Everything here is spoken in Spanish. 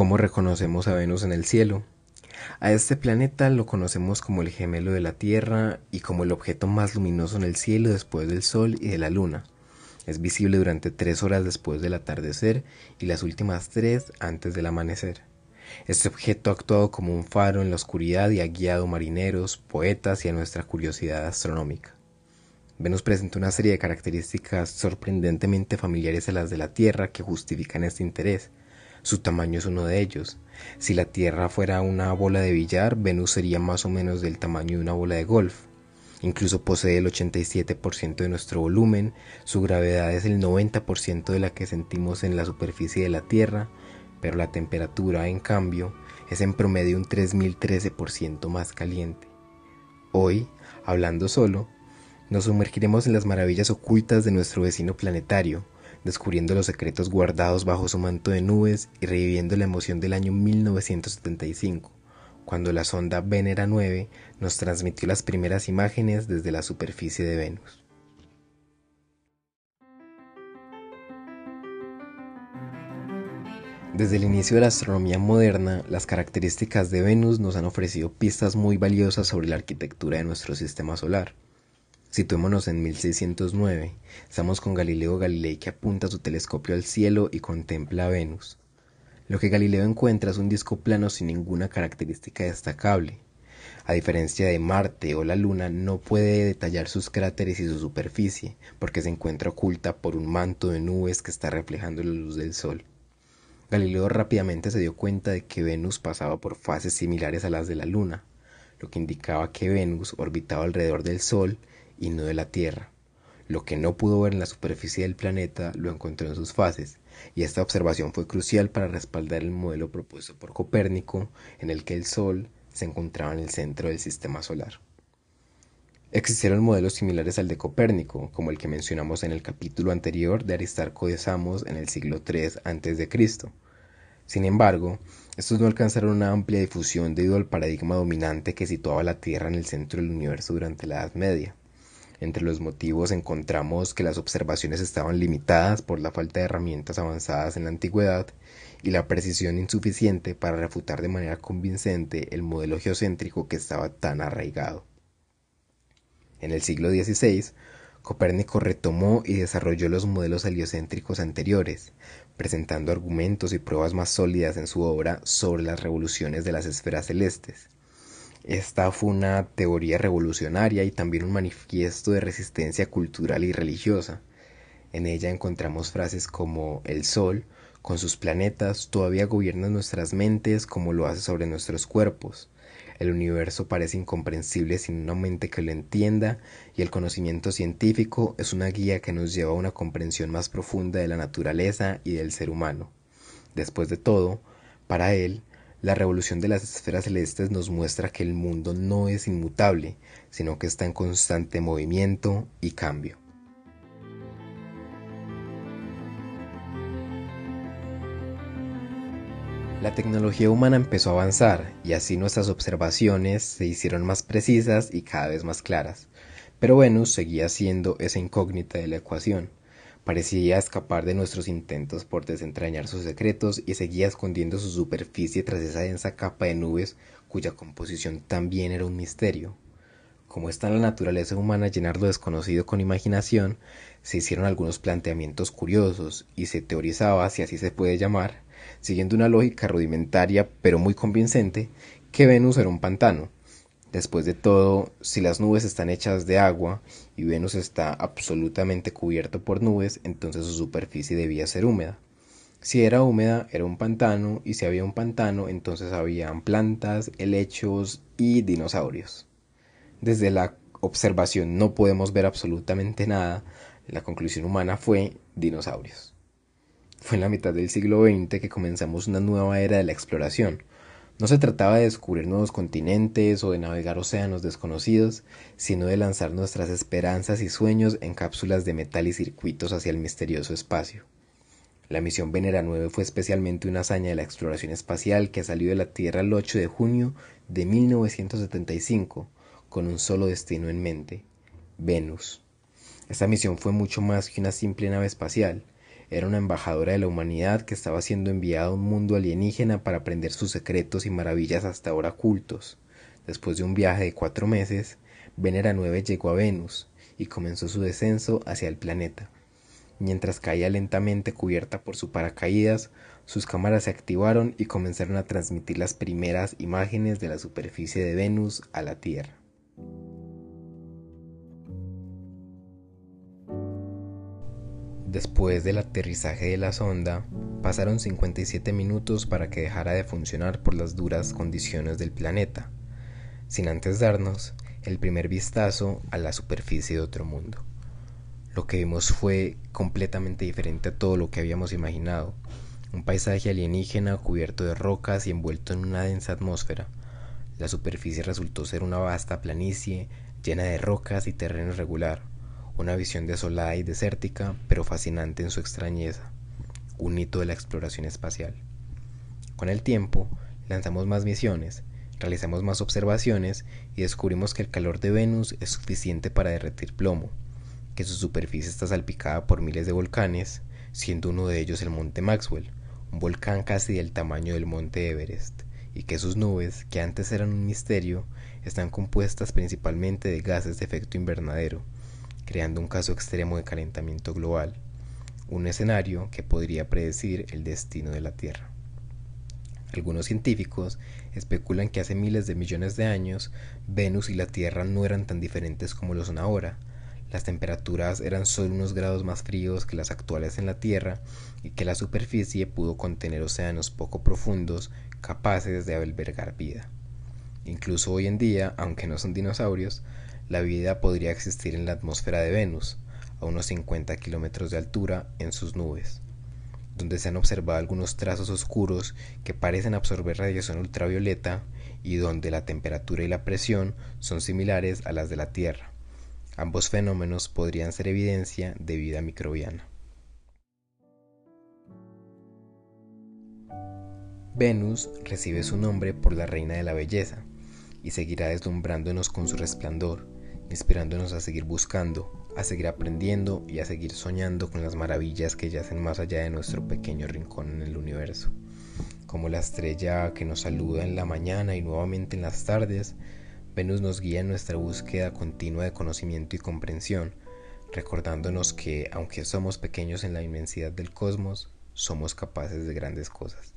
¿Cómo reconocemos a Venus en el cielo? A este planeta lo conocemos como el gemelo de la Tierra y como el objeto más luminoso en el cielo después del Sol y de la Luna. Es visible durante tres horas después del atardecer y las últimas tres antes del amanecer. Este objeto ha actuado como un faro en la oscuridad y ha guiado marineros, poetas y a nuestra curiosidad astronómica. Venus presenta una serie de características sorprendentemente familiares a las de la Tierra que justifican este interés, su tamaño es uno de ellos. Si la Tierra fuera una bola de billar, Venus sería más o menos del tamaño de una bola de golf. Incluso posee el 87% de nuestro volumen, su gravedad es el 90% de la que sentimos en la superficie de la Tierra, pero la temperatura, en cambio, es en promedio un 3013% más caliente. Hoy, hablando solo, nos sumergiremos en las maravillas ocultas de nuestro vecino planetario, descubriendo los secretos guardados bajo su manto de nubes y reviviendo la emoción del año 1975, cuando la sonda Venera 9 nos transmitió las primeras imágenes desde la superficie de Venus. Desde el inicio de la astronomía moderna, las características de Venus nos han ofrecido pistas muy valiosas sobre la arquitectura de nuestro sistema solar. Situémonos en 1609. Estamos con Galileo Galilei que apunta su telescopio al cielo y contempla a Venus. Lo que Galileo encuentra es un disco plano sin ninguna característica destacable. A diferencia de Marte o la Luna, no puede detallar sus cráteres y su superficie, porque se encuentra oculta por un manto de nubes que está reflejando la luz del Sol. Galileo rápidamente se dio cuenta de que Venus pasaba por fases similares a las de la Luna, lo que indicaba que Venus orbitaba alrededor del Sol y no de la Tierra. Lo que no pudo ver en la superficie del planeta lo encontró en sus fases, y esta observación fue crucial para respaldar el modelo propuesto por Copérnico, en el que el Sol se encontraba en el centro del sistema solar. Existieron modelos similares al de Copérnico, como el que mencionamos en el capítulo anterior de Aristarco de Samos en el siglo III a.C. Sin embargo, estos no alcanzaron una amplia difusión debido al paradigma dominante que situaba la Tierra en el centro del universo durante la Edad Media. Entre los motivos encontramos que las observaciones estaban limitadas por la falta de herramientas avanzadas en la antigüedad y la precisión insuficiente para refutar de manera convincente el modelo geocéntrico que estaba tan arraigado. En el siglo XVI, Copérnico retomó y desarrolló los modelos heliocéntricos anteriores, presentando argumentos y pruebas más sólidas en su obra sobre las revoluciones de las esferas celestes. Esta fue una teoría revolucionaria y también un manifiesto de resistencia cultural y religiosa. En ella encontramos frases como el Sol, con sus planetas, todavía gobierna nuestras mentes como lo hace sobre nuestros cuerpos. El universo parece incomprensible sin una mente que lo entienda y el conocimiento científico es una guía que nos lleva a una comprensión más profunda de la naturaleza y del ser humano. Después de todo, para él, la revolución de las esferas celestes nos muestra que el mundo no es inmutable, sino que está en constante movimiento y cambio. La tecnología humana empezó a avanzar y así nuestras observaciones se hicieron más precisas y cada vez más claras, pero Venus seguía siendo esa incógnita de la ecuación. Parecía escapar de nuestros intentos por desentrañar sus secretos y seguía escondiendo su superficie tras esa densa capa de nubes cuya composición también era un misterio. Como está en la naturaleza humana llenar lo desconocido con imaginación, se hicieron algunos planteamientos curiosos y se teorizaba, si así se puede llamar, siguiendo una lógica rudimentaria pero muy convincente, que Venus era un pantano, Después de todo, si las nubes están hechas de agua y Venus está absolutamente cubierto por nubes, entonces su superficie debía ser húmeda. Si era húmeda, era un pantano, y si había un pantano, entonces habían plantas, helechos y dinosaurios. Desde la observación no podemos ver absolutamente nada, la conclusión humana fue dinosaurios. Fue en la mitad del siglo XX que comenzamos una nueva era de la exploración, no se trataba de descubrir nuevos continentes o de navegar océanos desconocidos, sino de lanzar nuestras esperanzas y sueños en cápsulas de metal y circuitos hacia el misterioso espacio. La misión Venera 9 fue especialmente una hazaña de la exploración espacial que salió de la Tierra el 8 de junio de 1975 con un solo destino en mente, Venus. Esta misión fue mucho más que una simple nave espacial, era una embajadora de la humanidad que estaba siendo enviada a un mundo alienígena para aprender sus secretos y maravillas hasta ahora ocultos. Después de un viaje de cuatro meses, Venera 9 llegó a Venus y comenzó su descenso hacia el planeta. Mientras caía lentamente cubierta por su paracaídas, sus cámaras se activaron y comenzaron a transmitir las primeras imágenes de la superficie de Venus a la Tierra. Después del aterrizaje de la sonda, pasaron 57 minutos para que dejara de funcionar por las duras condiciones del planeta, sin antes darnos el primer vistazo a la superficie de otro mundo. Lo que vimos fue completamente diferente a todo lo que habíamos imaginado, un paisaje alienígena cubierto de rocas y envuelto en una densa atmósfera. La superficie resultó ser una vasta planicie llena de rocas y terreno irregular, una visión desolada y desértica, pero fascinante en su extrañeza, un hito de la exploración espacial. Con el tiempo, lanzamos más misiones, realizamos más observaciones y descubrimos que el calor de Venus es suficiente para derretir plomo, que su superficie está salpicada por miles de volcanes, siendo uno de ellos el Monte Maxwell, un volcán casi del tamaño del Monte Everest, y que sus nubes, que antes eran un misterio, están compuestas principalmente de gases de efecto invernadero, creando un caso extremo de calentamiento global, un escenario que podría predecir el destino de la Tierra. Algunos científicos especulan que hace miles de millones de años Venus y la Tierra no eran tan diferentes como lo son ahora. Las temperaturas eran solo unos grados más fríos que las actuales en la Tierra y que la superficie pudo contener océanos poco profundos capaces de albergar vida. Incluso hoy en día, aunque no son dinosaurios, la vida podría existir en la atmósfera de Venus, a unos 50 kilómetros de altura en sus nubes, donde se han observado algunos trazos oscuros que parecen absorber radiación ultravioleta y donde la temperatura y la presión son similares a las de la Tierra. Ambos fenómenos podrían ser evidencia de vida microbiana. Venus recibe su nombre por la reina de la belleza y seguirá deslumbrándonos con su resplandor, inspirándonos a seguir buscando, a seguir aprendiendo y a seguir soñando con las maravillas que yacen más allá de nuestro pequeño rincón en el universo. Como la estrella que nos saluda en la mañana y nuevamente en las tardes, Venus nos guía en nuestra búsqueda continua de conocimiento y comprensión, recordándonos que, aunque somos pequeños en la inmensidad del cosmos, somos capaces de grandes cosas.